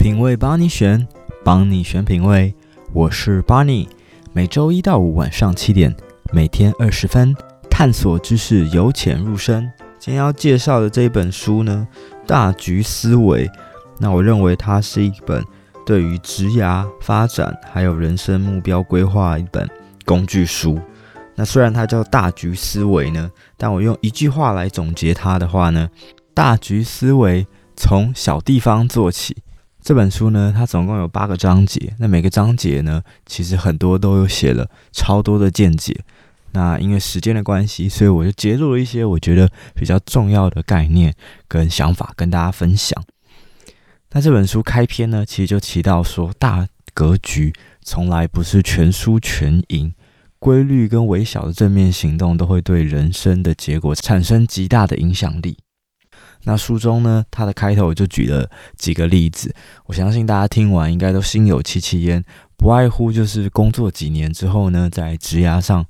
品味帮你选，帮你选品味，我是 Barney。每周一到五晚上七点，每天二十分，探索知识，由浅入深。今天要介绍的这一本书呢，《大局思维》。那我认为它是一本对于职涯发展还有人生目标规划一本工具书。那虽然它叫大局思维呢，但我用一句话来总结它的话呢，大局思维从小地方做起。这本书呢，它总共有八个章节。那每个章节呢，其实很多都有写了超多的见解。那因为时间的关系，所以我就截录了一些我觉得比较重要的概念跟想法跟大家分享。那这本书开篇呢，其实就提到说，大格局从来不是全输全赢，规律跟微小的正面行动都会对人生的结果产生极大的影响力。那书中呢，它的开头就举了几个例子，我相信大家听完应该都心有戚戚焉，不外乎就是工作几年之后呢，在职涯上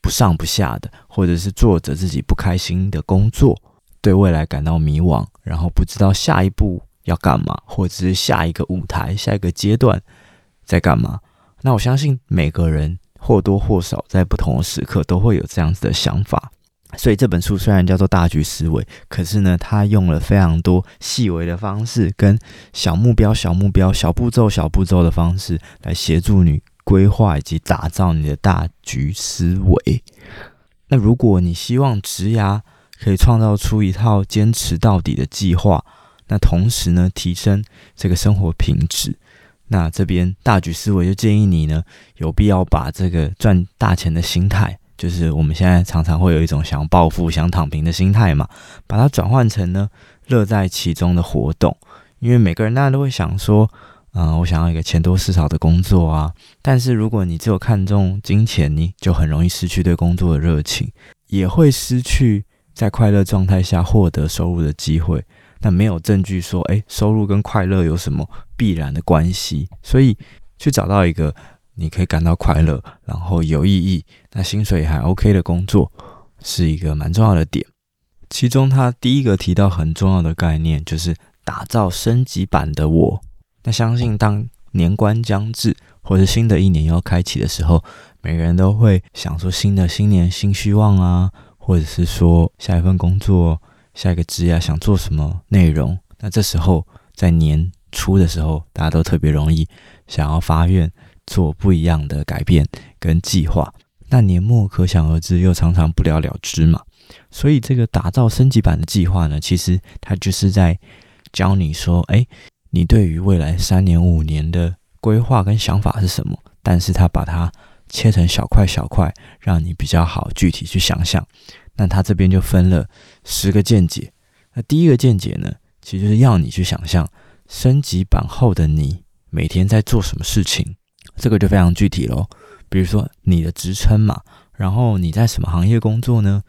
不上不下的，或者是做着自己不开心的工作，对未来感到迷惘，然后不知道下一步要干嘛，或者是下一个舞台、下一个阶段在干嘛。那我相信每个人或多或少在不同的时刻都会有这样子的想法。所以这本书虽然叫做大局思维，可是呢，它用了非常多细微的方式，跟小目标、小目标、小步骤、小步骤的方式来协助你规划以及打造你的大局思维。那如果你希望职涯可以创造出一套坚持到底的计划，那同时呢，提升这个生活品质，那这边大局思维就建议你呢，有必要把这个赚大钱的心态。就是我们现在常常会有一种想要暴富、想躺平的心态嘛，把它转换成呢乐在其中的活动。因为每个人当然都会想说，嗯、我想要一个钱多事少的工作啊。但是如果你只有看重金钱，你就很容易失去对工作的热情，也会失去在快乐状态下获得收入的机会。那没有证据说，诶，收入跟快乐有什么必然的关系？所以去找到一个。你可以感到快乐，然后有意义，那薪水还 OK 的工作，是一个蛮重要的点。其中，他第一个提到很重要的概念，就是打造升级版的我。那相信当年关将至，或者新的一年要开启的时候，每个人都会想说新的新年新希望啊，或者是说下一份工作、下一个职业想做什么内容。那这时候在年初的时候，大家都特别容易想要发愿。做不一样的改变跟计划，那年末可想而知又常常不了了之嘛。所以这个打造升级版的计划呢，其实它就是在教你说，哎，你对于未来三年五年的规划跟想法是什么？但是它把它切成小块小块，让你比较好具体去想象。那它这边就分了十个见解。那第一个见解呢，其实就是要你去想象升级版后的你每天在做什么事情。这个就非常具体喽，比如说你的职称嘛，然后你在什么行业工作呢？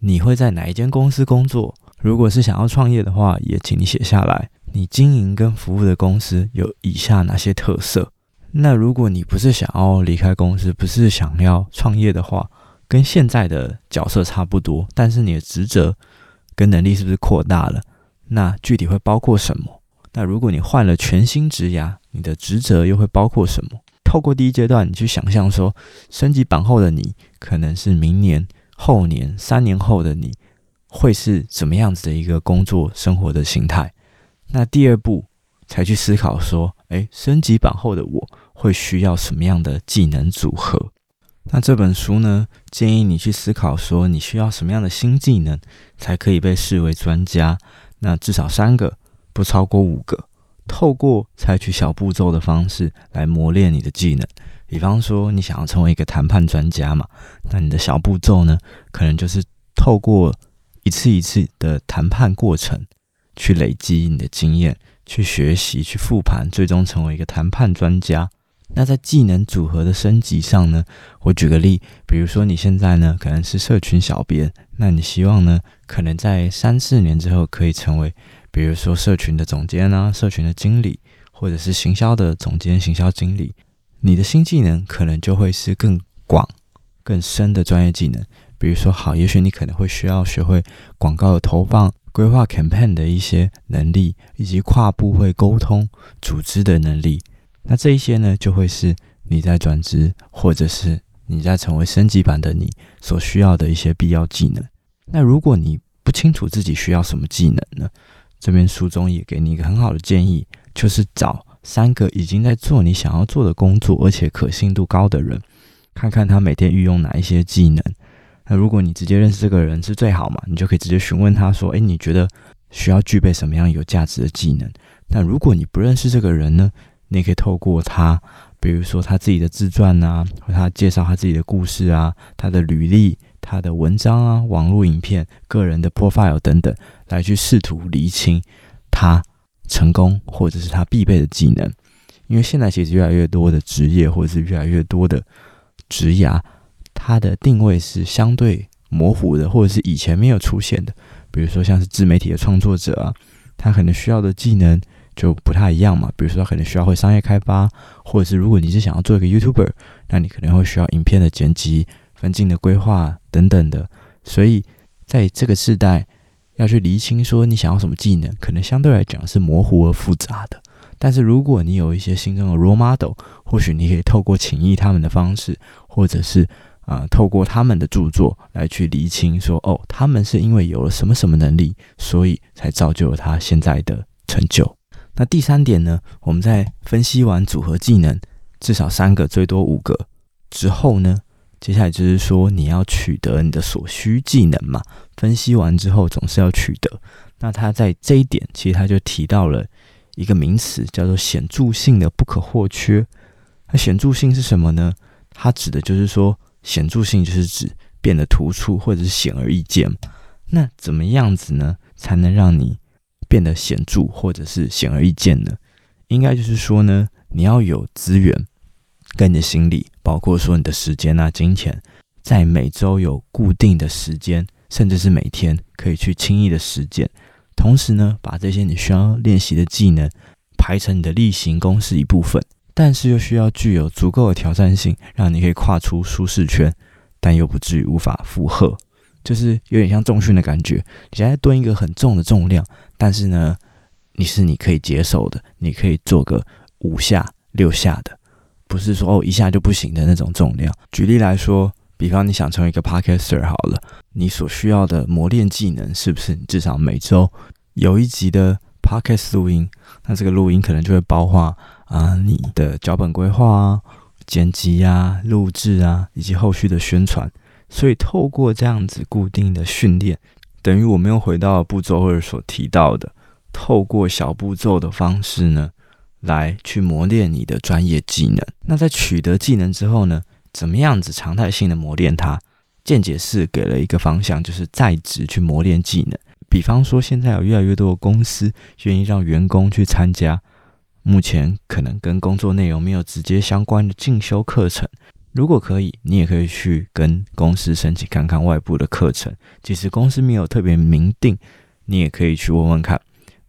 你会在哪一间公司工作？如果是想要创业的话，也请你写下来。你经营跟服务的公司有以下哪些特色？那如果你不是想要离开公司，不是想要创业的话，跟现在的角色差不多，但是你的职责跟能力是不是扩大了？那具体会包括什么？那如果你换了全新职涯，你的职责又会包括什么？透过第一阶段，你去想象说，升级版后的你可能是明年、后年、三年后的你，会是怎么样子的一个工作生活的形态？那第二步才去思考说，诶，升级版后的我会需要什么样的技能组合？那这本书呢，建议你去思考说，你需要什么样的新技能才可以被视为专家？那至少三个，不超过五个。透过采取小步骤的方式来磨练你的技能，比方说你想要成为一个谈判专家嘛，那你的小步骤呢，可能就是透过一次一次的谈判过程去累积你的经验，去学习，去复盘，最终成为一个谈判专家。那在技能组合的升级上呢，我举个例，比如说你现在呢可能是社群小编，那你希望呢可能在三四年之后可以成为。比如说，社群的总监啊，社群的经理，或者是行销的总监、行销经理，你的新技能可能就会是更广、更深的专业技能。比如说，好，也许你可能会需要学会广告的投放、规划 campaign 的一些能力，以及跨部会沟通、组织的能力。那这一些呢，就会是你在转职，或者是你在成为升级版的你所需要的一些必要技能。那如果你不清楚自己需要什么技能呢？这边书中也给你一个很好的建议，就是找三个已经在做你想要做的工作，而且可信度高的人，看看他每天运用哪一些技能。那如果你直接认识这个人是最好嘛，你就可以直接询问他说：“诶，你觉得需要具备什么样有价值的技能？”那如果你不认识这个人呢，你也可以透过他，比如说他自己的自传啊，或他介绍他自己的故事啊，他的履历、他的文章啊、网络影片、个人的 profile 等等，来去试图厘清他成功或者是他必备的技能。因为现在其实越来越多的职业或者是越来越多的职涯。它的定位是相对模糊的，或者是以前没有出现的。比如说，像是自媒体的创作者啊，他可能需要的技能就不太一样嘛。比如说，他可能需要会商业开发，或者是如果你是想要做一个 YouTuber，那你可能会需要影片的剪辑、分镜的规划等等的。所以，在这个时代，要去厘清说你想要什么技能，可能相对来讲是模糊而复杂的。但是，如果你有一些心中的 role model，或许你可以透过请益他们的方式，或者是啊、透过他们的著作来去厘清说，哦，他们是因为有了什么什么能力，所以才造就了他现在的成就。那第三点呢，我们在分析完组合技能至少三个，最多五个之后呢，接下来就是说你要取得你的所需技能嘛。分析完之后总是要取得。那他在这一点，其实他就提到了一个名词，叫做显著性的不可或缺。那显著性是什么呢？它指的就是说。显著性就是指变得突出或者是显而易见。那怎么样子呢，才能让你变得显著或者是显而易见呢？应该就是说呢，你要有资源跟你的心理，包括说你的时间啊、金钱，在每周有固定的时间，甚至是每天可以去轻易的实践。同时呢，把这些你需要练习的技能排成你的例行公事一部分。但是又需要具有足够的挑战性，让你可以跨出舒适圈，但又不至于无法负荷，就是有点像重训的感觉。你现在蹲一个很重的重量，但是呢，你是你可以接受的，你可以做个五下六下的，不是说哦一下就不行的那种重量。举例来说，比方你想成为一个 podcaster 好了，你所需要的磨练技能是不是你至少每周有一集的 podcast 录音？那这个录音可能就会包括。啊，你的脚本规划啊、剪辑啊、录制啊，以及后续的宣传，所以透过这样子固定的训练，等于我们又回到步骤二所提到的，透过小步骤的方式呢，来去磨练你的专业技能。那在取得技能之后呢，怎么样子常态性的磨练它？见解四给了一个方向，就是在职去磨练技能。比方说，现在有越来越多的公司愿意让员工去参加。目前可能跟工作内容没有直接相关的进修课程，如果可以，你也可以去跟公司申请看看外部的课程。即使公司没有特别明定，你也可以去问问看。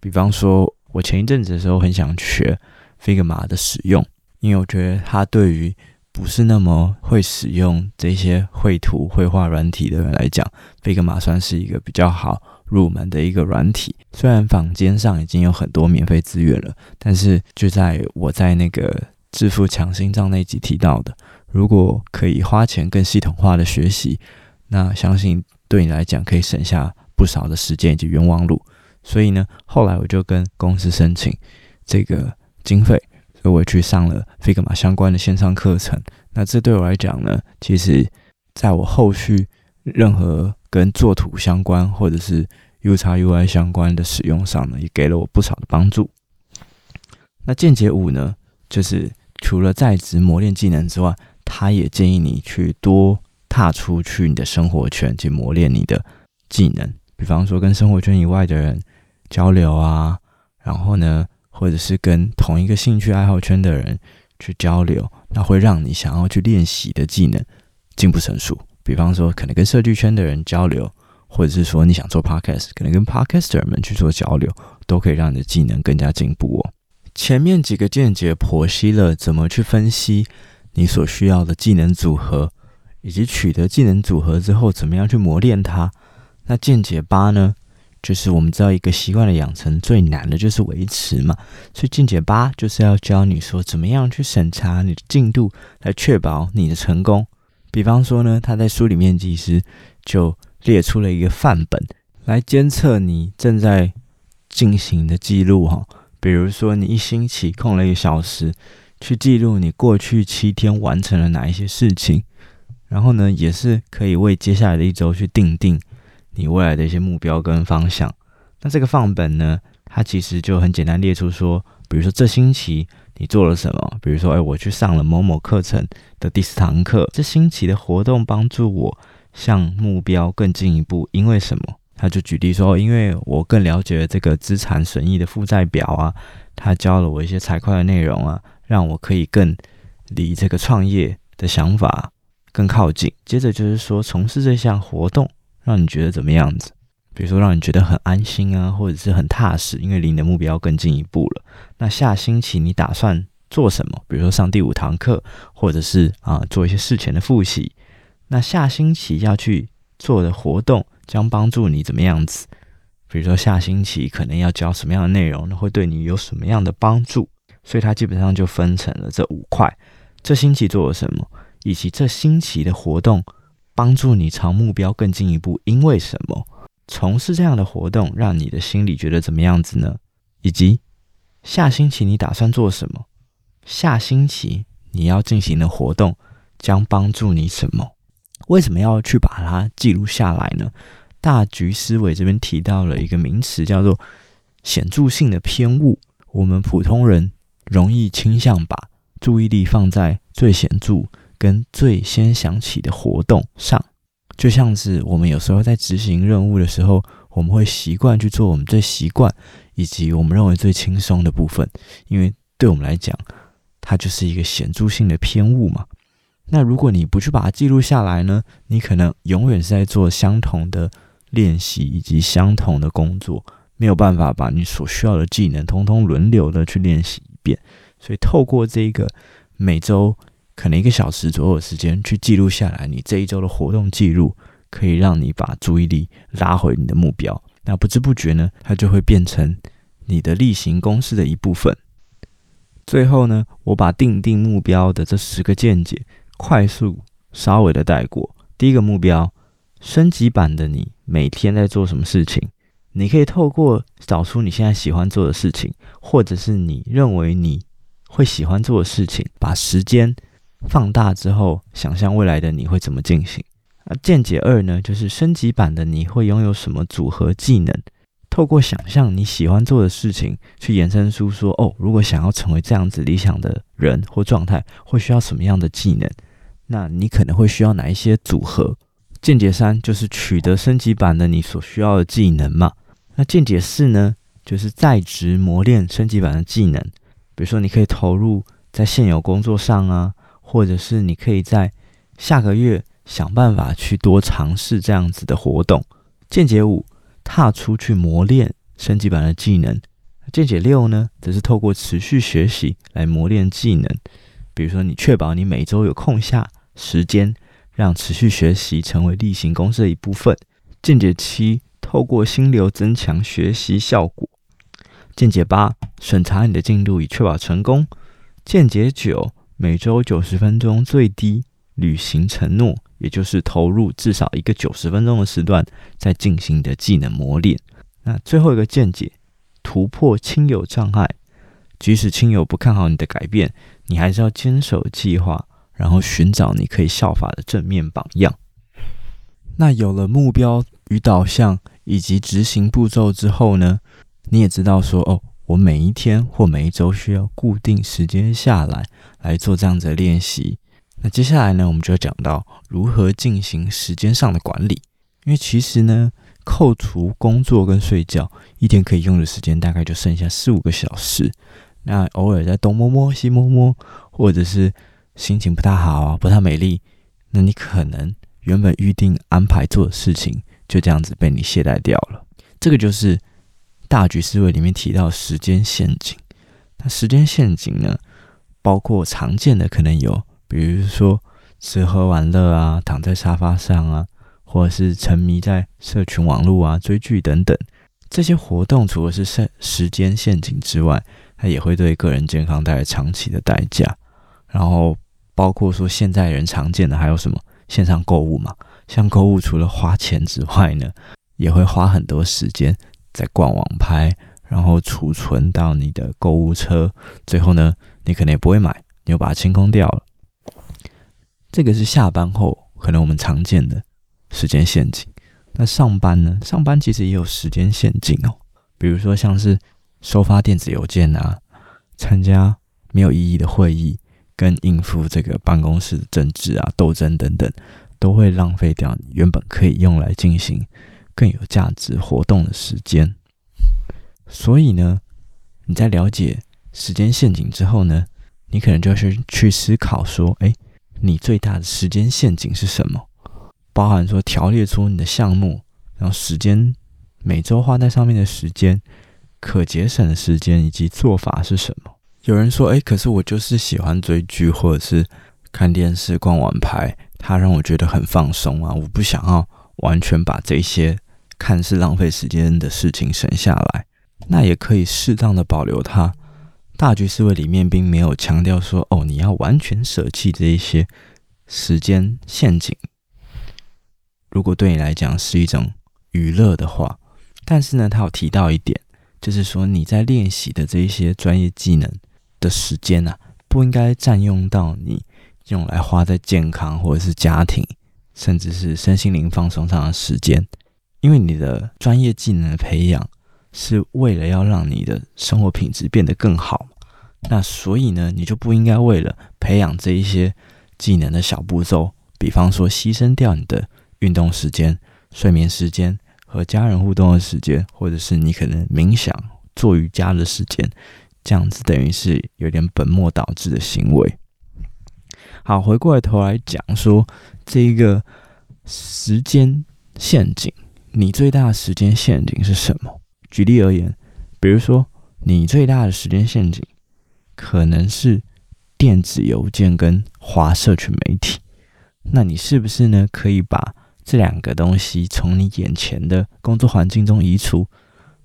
比方说，我前一阵子的时候很想学 Figma 的使用，因为我觉得它对于不是那么会使用这些绘图绘画软体的人来讲，Figma 算是一个比较好。入门的一个软体，虽然坊间上已经有很多免费资源了，但是就在我在那个致富强心脏那集提到的，如果可以花钱更系统化的学习，那相信对你来讲可以省下不少的时间以及冤枉路。所以呢，后来我就跟公司申请这个经费，所以我去上了 Figma 相关的线上课程。那这对我来讲呢，其实在我后续任何跟作图相关或者是 UX/UI 相关的使用上呢，也给了我不少的帮助。那见解五呢，就是除了在职磨练技能之外，他也建议你去多踏出去你的生活圈，去磨练你的技能。比方说跟生活圈以外的人交流啊，然后呢，或者是跟同一个兴趣爱好圈的人去交流，那会让你想要去练习的技能进步成熟。比方说，可能跟设计圈的人交流，或者是说你想做 podcast，可能跟 podcaster 们去做交流，都可以让你的技能更加进步哦。前面几个见解剖析了怎么去分析你所需要的技能组合，以及取得技能组合之后怎么样去磨练它。那见解八呢，就是我们知道一个习惯的养成最难的就是维持嘛，所以进阶八就是要教你说怎么样去审查你的进度，来确保你的成功。比方说呢，他在书里面其实就列出了一个范本来监测你正在进行的记录哈，比如说你一星期空了一个小时，去记录你过去七天完成了哪一些事情，然后呢，也是可以为接下来的一周去定定你未来的一些目标跟方向。那这个放本呢，它其实就很简单列出说，比如说这星期你做了什么，比如说，哎，我去上了某某课程的第四堂课，这星期的活动帮助我向目标更进一步，因为什么？他就举例说，因为我更了解这个资产损益的负债表啊，他教了我一些财会的内容啊，让我可以更离这个创业的想法更靠近。接着就是说，从事这项活动，让你觉得怎么样子？比如说，让你觉得很安心啊，或者是很踏实，因为离你的目标更进一步了。那下星期你打算做什么？比如说上第五堂课，或者是啊做一些事前的复习。那下星期要去做的活动。将帮助你怎么样子？比如说下星期可能要教什么样的内容，那会对你有什么样的帮助？所以它基本上就分成了这五块：这星期做了什么，以及这星期的活动帮助你朝目标更进一步，因为什么？从事这样的活动让你的心里觉得怎么样子呢？以及下星期你打算做什么？下星期你要进行的活动将帮助你什么？为什么要去把它记录下来呢？大局思维这边提到了一个名词，叫做显著性的偏误。我们普通人容易倾向把注意力放在最显著跟最先想起的活动上，就像是我们有时候在执行任务的时候，我们会习惯去做我们最习惯以及我们认为最轻松的部分，因为对我们来讲，它就是一个显著性的偏误嘛。那如果你不去把它记录下来呢？你可能永远是在做相同的。练习以及相同的工作，没有办法把你所需要的技能通通轮流的去练习一遍。所以透过这个每周可能一个小时左右的时间去记录下来，你这一周的活动记录，可以让你把注意力拉回你的目标。那不知不觉呢，它就会变成你的例行公事的一部分。最后呢，我把定定目标的这十个见解快速稍微的带过。第一个目标。升级版的你每天在做什么事情？你可以透过找出你现在喜欢做的事情，或者是你认为你会喜欢做的事情，把时间放大之后，想象未来的你会怎么进行。那见解二呢，就是升级版的你会拥有什么组合技能？透过想象你喜欢做的事情，去延伸出说，哦，如果想要成为这样子理想的人或状态，会需要什么样的技能？那你可能会需要哪一些组合？见解三就是取得升级版的你所需要的技能嘛。那见解四呢，就是在职磨练升级版的技能。比如说，你可以投入在现有工作上啊，或者是你可以在下个月想办法去多尝试这样子的活动。见解五，踏出去磨练升级版的技能。见解六呢，则是透过持续学习来磨练技能。比如说，你确保你每周有空下时间。让持续学习成为例行公事的一部分。见解七，透过心流增强学习效果。见解八，审查你的进度以确保成功。见解九，每周九十分钟最低履行承诺，也就是投入至少一个九十分钟的时段在进行的技能磨练。那最后一个见解，突破亲友障碍，即使亲友不看好你的改变，你还是要坚守计划。然后寻找你可以效法的正面榜样。那有了目标与导向以及执行步骤之后呢，你也知道说哦，我每一天或每一周需要固定时间下来来做这样子的练习。那接下来呢，我们就要讲到如何进行时间上的管理。因为其实呢，扣除工作跟睡觉，一天可以用的时间大概就剩下四五个小时。那偶尔在东摸摸西摸摸，或者是心情不太好啊，不太美丽，那你可能原本预定安排做的事情就这样子被你懈怠掉了。这个就是大局思维里面提到时间陷阱。那时间陷阱呢，包括常见的可能有，比如说吃喝玩乐啊，躺在沙发上啊，或者是沉迷在社群网络啊、追剧等等。这些活动除了是时时间陷阱之外，它也会对个人健康带来长期的代价。然后包括说现在人常见的还有什么线上购物嘛，像购物除了花钱之外呢，也会花很多时间在逛网拍，然后储存到你的购物车，最后呢，你可能也不会买，你又把它清空掉了。这个是下班后可能我们常见的时间陷阱。那上班呢？上班其实也有时间陷阱哦。比如说像是收发电子邮件啊，参加没有意义的会议，跟应付这个办公室的政治啊斗争等等，都会浪费掉原本可以用来进行更有价值活动的时间。所以呢，你在了解时间陷阱之后呢，你可能就是去思考说，哎，你最大的时间陷阱是什么？包含说条列出你的项目，然后时间每周花在上面的时间，可节省的时间以及做法是什么？有人说：“哎，可是我就是喜欢追剧或者是看电视、逛网拍，它让我觉得很放松啊！我不想要完全把这些看似浪费时间的事情省下来，那也可以适当的保留它。大局思维里面并没有强调说，哦，你要完全舍弃这一些时间陷阱。”如果对你来讲是一种娱乐的话，但是呢，他有提到一点，就是说你在练习的这一些专业技能的时间啊，不应该占用到你用来花在健康或者是家庭，甚至是身心灵放松上的时间，因为你的专业技能的培养是为了要让你的生活品质变得更好，那所以呢，你就不应该为了培养这一些技能的小步骤，比方说牺牲掉你的。运动时间、睡眠时间和家人互动的时间，或者是你可能冥想、做瑜伽的时间，这样子等于是有点本末倒置的行为。好，回过头来讲说这一个时间陷阱，你最大的时间陷阱是什么？举例而言，比如说你最大的时间陷阱可能是电子邮件跟华社群媒体，那你是不是呢？可以把这两个东西从你眼前的工作环境中移除，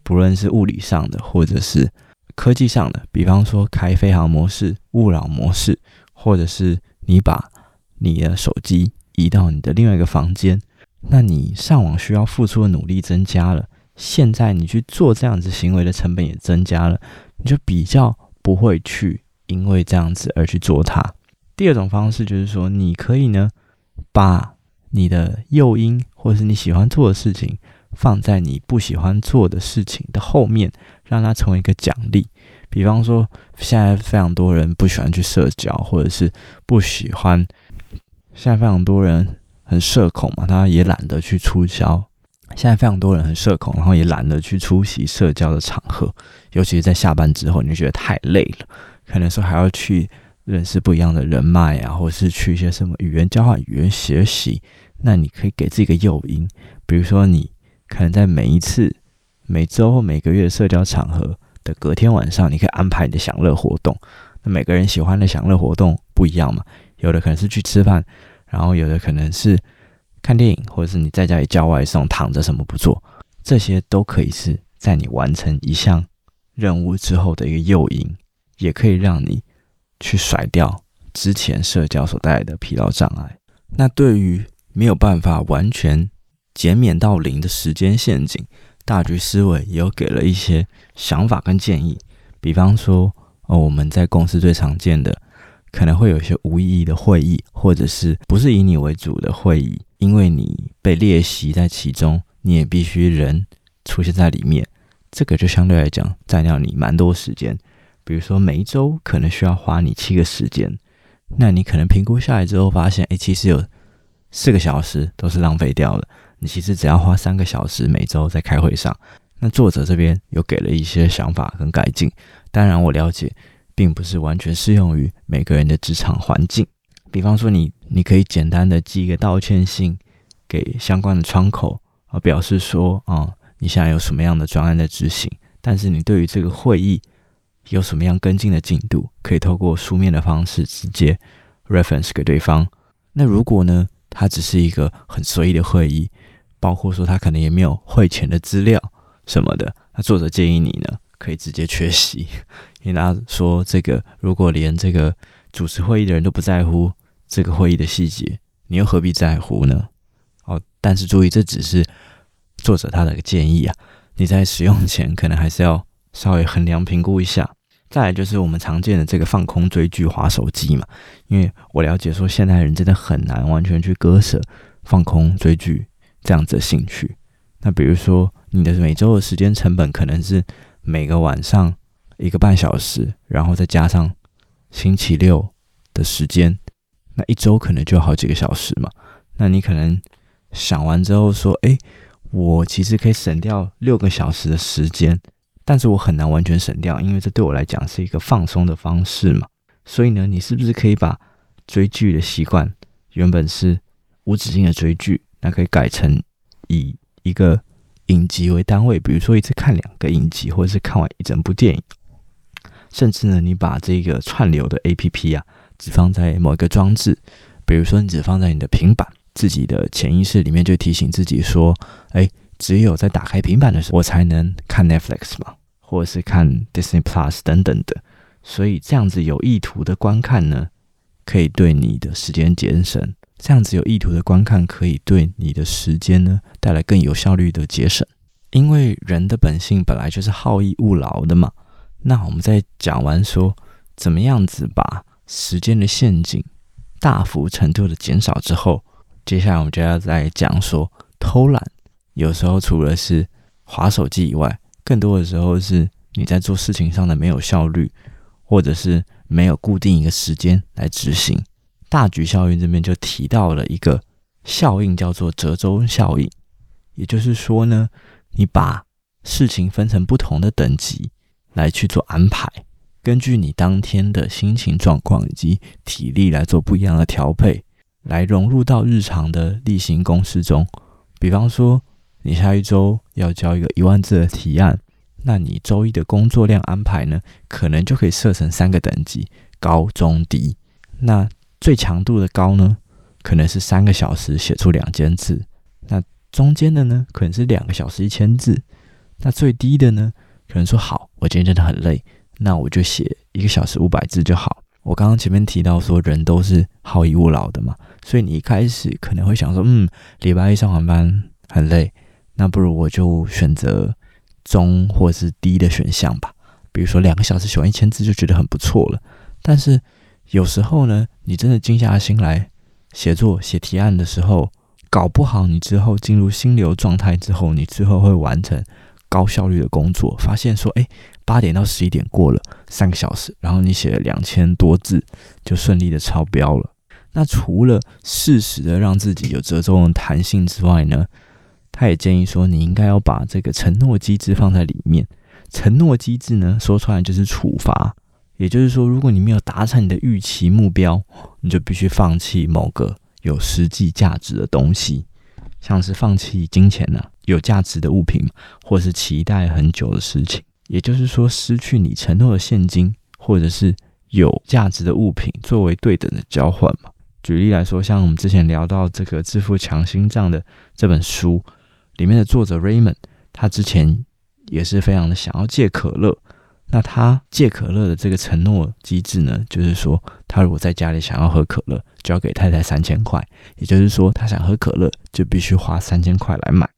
不论是物理上的，或者是科技上的，比方说开飞行模式、勿扰模式，或者是你把你的手机移到你的另外一个房间，那你上网需要付出的努力增加了，现在你去做这样子行为的成本也增加了，你就比较不会去因为这样子而去做它。第二种方式就是说，你可以呢把你的诱因，或者是你喜欢做的事情，放在你不喜欢做的事情的后面，让它成为一个奖励。比方说，现在非常多人不喜欢去社交，或者是不喜欢。现在非常多人很社恐嘛，他也懒得去出销。现在非常多人很社恐，然后也懒得去出席社交的场合，尤其是在下班之后，你就觉得太累了，可能说还要去认识不一样的人脉啊，或是去一些什么语言交换、语言学习。那你可以给自己一个诱因，比如说你可能在每一次、每周或每个月社交场合的隔天晚上，你可以安排你的享乐活动。那每个人喜欢的享乐活动不一样嘛，有的可能是去吃饭，然后有的可能是看电影，或者是你在家里叫外送，躺着什么不做，这些都可以是在你完成一项任务之后的一个诱因，也可以让你去甩掉之前社交所带来的疲劳障碍。那对于没有办法完全减免到零的时间陷阱，大局思维也有给了一些想法跟建议。比方说，哦，我们在公司最常见的，可能会有一些无意义的会议，或者是不是以你为主的会议，因为你被列席在其中，你也必须人出现在里面，这个就相对来讲占掉你蛮多时间。比如说，每一周可能需要花你七个时间，那你可能评估下来之后发现，哎，其实有。四个小时都是浪费掉了。你其实只要花三个小时每周在开会上。那作者这边有给了一些想法跟改进。当然，我了解，并不是完全适用于每个人的职场环境。比方说你，你可以简单的寄一个道歉信给相关的窗口，啊，表示说，啊，你现在有什么样的专案在执行，但是你对于这个会议有什么样跟进的进度，可以透过书面的方式直接 reference 给对方。那如果呢，它只是一个很随意的会议，包括说他可能也没有会前的资料，什么的。那作者建议你呢，可以直接缺席，因为他说这个如果连这个主持会议的人都不在乎这个会议的细节，你又何必在乎呢？哦，但是注意，这只是作者他的一个建议啊，你在使用前可能还是要稍微衡量评估一下。再来就是我们常见的这个放空追剧、划手机嘛，因为我了解说现代人真的很难完全去割舍放空追剧这样子的兴趣。那比如说你的每周的时间成本可能是每个晚上一个半小时，然后再加上星期六的时间，那一周可能就好几个小时嘛。那你可能想完之后说，诶，我其实可以省掉六个小时的时间。但是我很难完全省掉，因为这对我来讲是一个放松的方式嘛。所以呢，你是不是可以把追剧的习惯，原本是无止境的追剧，那可以改成以一个影集为单位，比如说一次看两个影集，或者是看完一整部电影。甚至呢，你把这个串流的 APP 啊，只放在某一个装置，比如说你只放在你的平板，自己的潜意识里面就提醒自己说，哎。只有在打开平板的时候，我才能看 Netflix 嘛，或者是看 Disney Plus 等等的。所以这样子有意图的观看呢，可以对你的时间节省。这样子有意图的观看，可以对你的时间呢带来更有效率的节省。因为人的本性本来就是好逸恶劳的嘛。那我们在讲完说怎么样子把时间的陷阱大幅程度的减少之后，接下来我们就要再讲说偷懒。有时候除了是滑手机以外，更多的时候是你在做事情上的没有效率，或者是没有固定一个时间来执行。大局效应这边就提到了一个效应，叫做折中效应。也就是说呢，你把事情分成不同的等级来去做安排，根据你当天的心情状况以及体力来做不一样的调配，来融入到日常的例行公事中。比方说，你下一周要交一个一万字的提案，那你周一的工作量安排呢，可能就可以设成三个等级：高、中、低。那最强度的高呢，可能是三个小时写出两千字；那中间的呢，可能是两个小时一千字；那最低的呢，可能说好，我今天真的很累，那我就写一个小时五百字就好。我刚刚前面提到说，人都是好逸恶劳的嘛，所以你一开始可能会想说，嗯，礼拜一上完班很累。那不如我就选择中或是低的选项吧。比如说两个小时写完一千字就觉得很不错了。但是有时候呢，你真的静下心来写作、写提案的时候，搞不好你之后进入心流状态之后，你之后会完成高效率的工作。发现说，哎，八点到十一点过了三个小时，然后你写了两千多字，就顺利的超标了。那除了适时的让自己有折中的弹性之外呢，他也建议说，你应该要把这个承诺机制放在里面。承诺机制呢，说出来就是处罚，也就是说，如果你没有达成你的预期目标，你就必须放弃某个有实际价值的东西，像是放弃金钱呐、有价值的物品，或是期待很久的事情。也就是说，失去你承诺的现金，或者是有价值的物品作为对等的交换嘛。举例来说，像我们之前聊到这个《致富强心脏》的这本书。里面的作者 Raymond，他之前也是非常的想要戒可乐。那他戒可乐的这个承诺机制呢，就是说他如果在家里想要喝可乐，就要给太太三千块。也就是说，他想喝可乐就必须花三千块来买。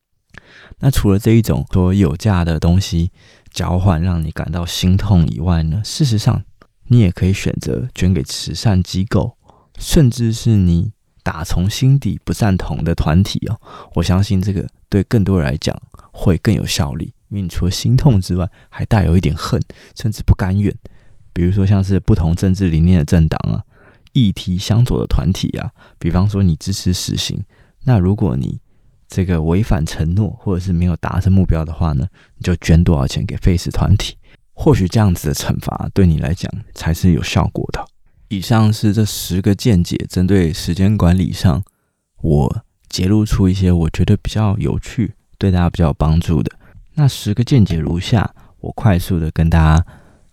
那除了这一种说有价的东西交换让你感到心痛以外呢，事实上你也可以选择捐给慈善机构，甚至是你打从心底不赞同的团体哦。我相信这个。对更多人来讲会更有效力，因为你除了心痛之外，还带有一点恨，甚至不甘愿。比如说像是不同政治理念的政党啊，议题相左的团体啊，比方说你支持死刑，那如果你这个违反承诺或者是没有达成目标的话呢，你就捐多少钱给废死团体，或许这样子的惩罚对你来讲才是有效果的。以上是这十个见解，针对时间管理上我。揭露出一些我觉得比较有趣、对大家比较有帮助的那十个见解如下，我快速的跟大家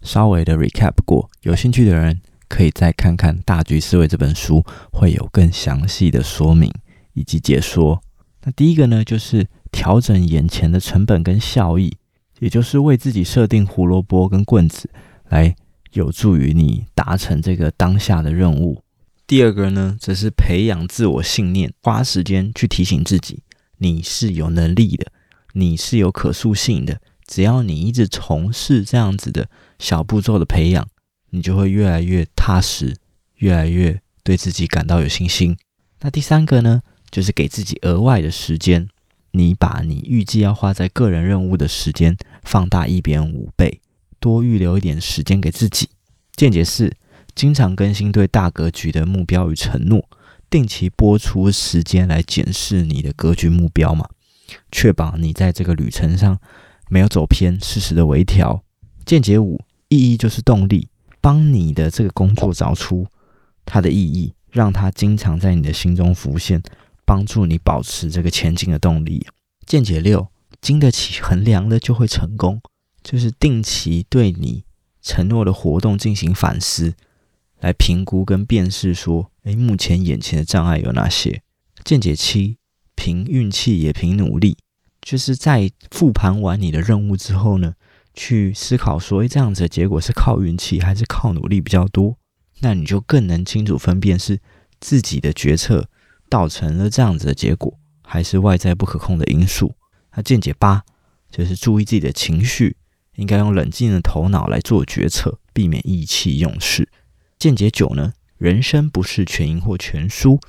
稍微的 recap 过。有兴趣的人可以再看看《大局思维》这本书，会有更详细的说明以及解说。那第一个呢，就是调整眼前的成本跟效益，也就是为自己设定胡萝卜跟棍子，来有助于你达成这个当下的任务。第二个呢，则是培养自我信念，花时间去提醒自己，你是有能力的，你是有可塑性的。只要你一直从事这样子的小步骤的培养，你就会越来越踏实，越来越对自己感到有信心。那第三个呢，就是给自己额外的时间，你把你预计要花在个人任务的时间放大一点五倍，多预留一点时间给自己。见解四，经常更新对大格局的目标与承诺，定期拨出时间来检视你的格局目标嘛，确保你在这个旅程上。没有走偏，适时的微调。见解五，意义就是动力，帮你的这个工作找出它的意义，让它经常在你的心中浮现，帮助你保持这个前进的动力。见解六，经得起衡量的就会成功，就是定期对你承诺的活动进行反思，来评估跟辨识说，诶，目前眼前的障碍有哪些？见解七，凭运气也凭努力。就是在复盘完你的任务之后呢，去思考说，诶，这样子的结果是靠运气还是靠努力比较多？那你就更能清楚分辨是自己的决策造成了这样子的结果，还是外在不可控的因素。那见解八就是注意自己的情绪，应该用冷静的头脑来做决策，避免意气用事。见解九呢，人生不是全赢或全输，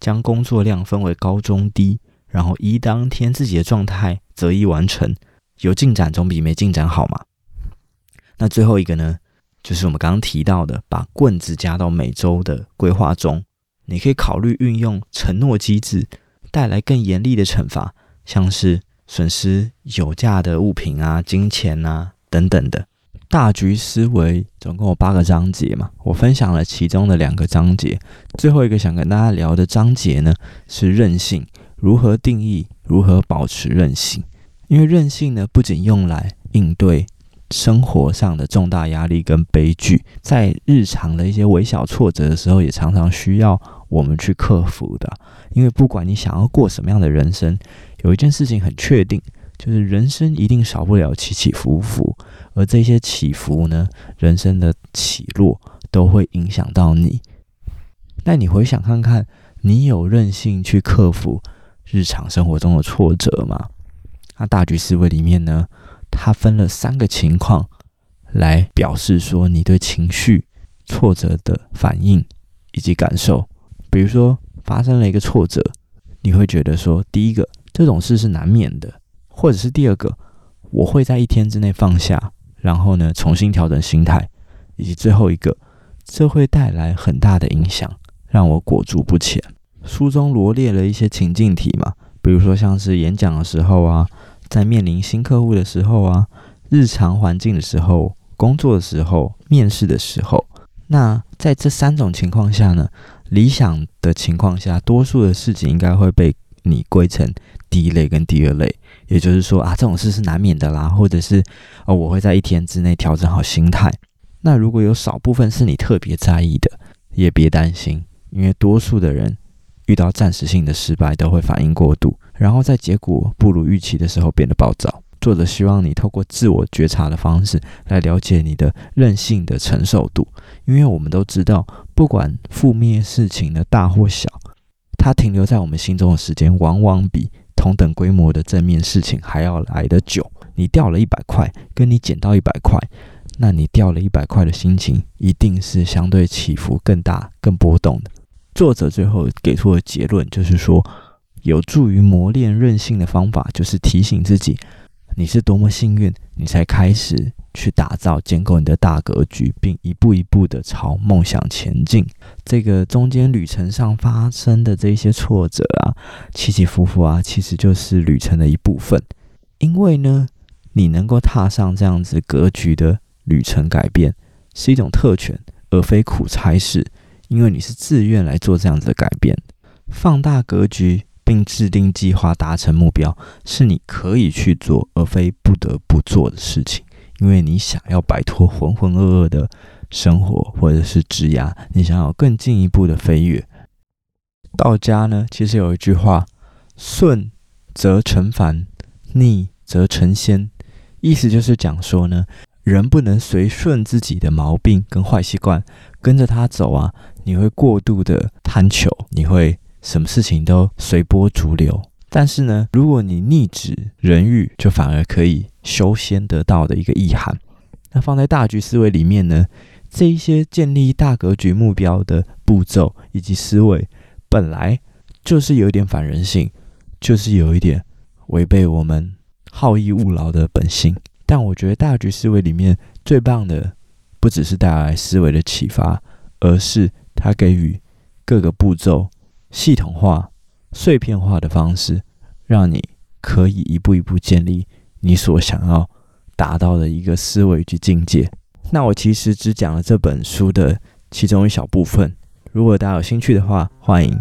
将工作量分为高中低。然后依当天自己的状态择一完成，有进展总比没进展好嘛。那最后一个呢，就是我们刚刚提到的，把棍子加到每周的规划中。你可以考虑运用承诺机制，带来更严厉的惩罚，像是损失有价的物品啊、金钱啊等等的。大局思维总共有八个章节嘛，我分享了其中的两个章节。最后一个想跟大家聊的章节呢，是韧性。如何定义？如何保持韧性？因为韧性呢，不仅用来应对生活上的重大压力跟悲剧，在日常的一些微小挫折的时候，也常常需要我们去克服的。因为不管你想要过什么样的人生，有一件事情很确定，就是人生一定少不了起起伏伏，而这些起伏呢，人生的起落都会影响到你。那你回想看看，你有韧性去克服日常生活中的挫折吗，那大局思维里面呢，它分了三个情况来表示说你对情绪挫折的反应以及感受。比如说发生了一个挫折，你会觉得说，第一个这种事是难免的，或者是第二个我会在一天之内放下，然后呢重新调整心态，以及最后一个这会带来很大的影响，让我裹足不前。书中罗列了一些情境题嘛，比如说像是演讲的时候啊，在面临新客户的时候啊，日常环境的时候，工作的时候，面试的时候。那在这三种情况下呢，理想的情况下，多数的事情应该会被你归成第一类跟第二类，也就是说啊，这种事是难免的啦，或者是哦，我会在一天之内调整好心态。那如果有少部分是你特别在意的，也别担心，因为多数的人。遇到暂时性的失败，都会反应过度，然后在结果不如预期的时候变得暴躁。作者希望你透过自我觉察的方式来了解你的韧性的承受度，因为我们都知道，不管负面事情的大或小，它停留在我们心中的时间，往往比同等规模的正面事情还要来得久。你掉了一百块，跟你捡到一百块，那你掉了一百块的心情，一定是相对起伏更大、更波动的。作者最后给出的结论就是说，有助于磨练韧性的方法，就是提醒自己，你是多么幸运，你才开始去打造、建构你的大格局，并一步一步的朝梦想前进。这个中间旅程上发生的这些挫折啊、起起伏伏啊，其实就是旅程的一部分。因为呢，你能够踏上这样子格局的旅程改变，是一种特权，而非苦差事。因为你是自愿来做这样子的改变，放大格局并制定计划达成目标，是你可以去做而非不得不做的事情。因为你想要摆脱浑浑噩噩的生活或者是职涯，你想要更进一步的飞跃。道家呢，其实有一句话：顺则成凡，逆则成仙。意思就是讲说呢，人不能随顺自己的毛病跟坏习惯，跟着他走啊，你会过度的贪求，你会什么事情都随波逐流。但是呢，如果你逆止人欲，就反而可以修仙得道的一个意涵。那放在大局思维里面呢，这一些建立大格局目标的步骤以及思维，本来就是有一点反人性，就是有一点违背我们好逸恶劳的本性。但我觉得大局思维里面最棒的，不只是带来思维的启发，而是它给予各个步骤系统化、碎片化的方式，让你可以一步一步建立你所想要达到的一个思维及境界。那我其实只讲了这本书的其中一小部分。如果大家有兴趣的话，欢迎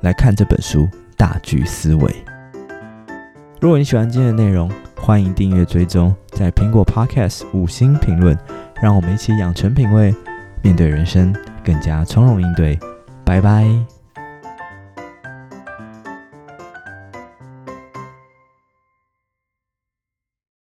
来看这本书《大局思维》。如果你喜欢今天的内容，欢迎订阅追踪，在苹果 Podcast 五星评论，让我们一起养成品味，面对人生更加从容应对。拜拜。